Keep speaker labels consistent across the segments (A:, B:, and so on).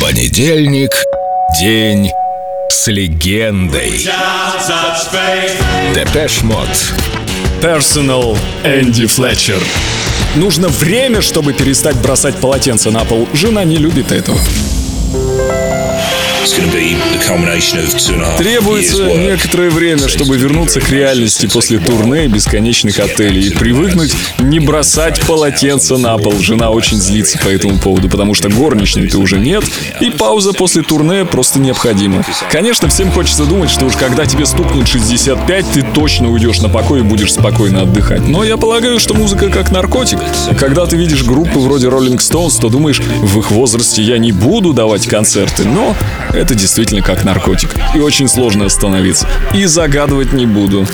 A: Понедельник. День с легендой. Depeche Mode.
B: Personal Энди Флетчер. Нужно время, чтобы перестать бросать полотенце на пол. Жена не любит этого. Требуется некоторое время, чтобы вернуться к реальности после турне бесконечных отелей и привыкнуть не бросать полотенце на пол. Жена очень злится по этому поводу, потому что горничной-то уже нет, и пауза после турне просто необходима. Конечно, всем хочется думать, что уж когда тебе стукнет 65, ты точно уйдешь на покой и будешь спокойно отдыхать. Но я полагаю, что музыка как наркотик. Когда ты видишь группы вроде Rolling Stones, то думаешь, в их возрасте я не буду давать концерты, но это действительно как наркотик. И очень сложно остановиться. И загадывать не буду.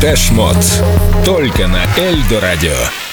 A: День с легендой. Депеш Мод. Только на Эльдо Радио.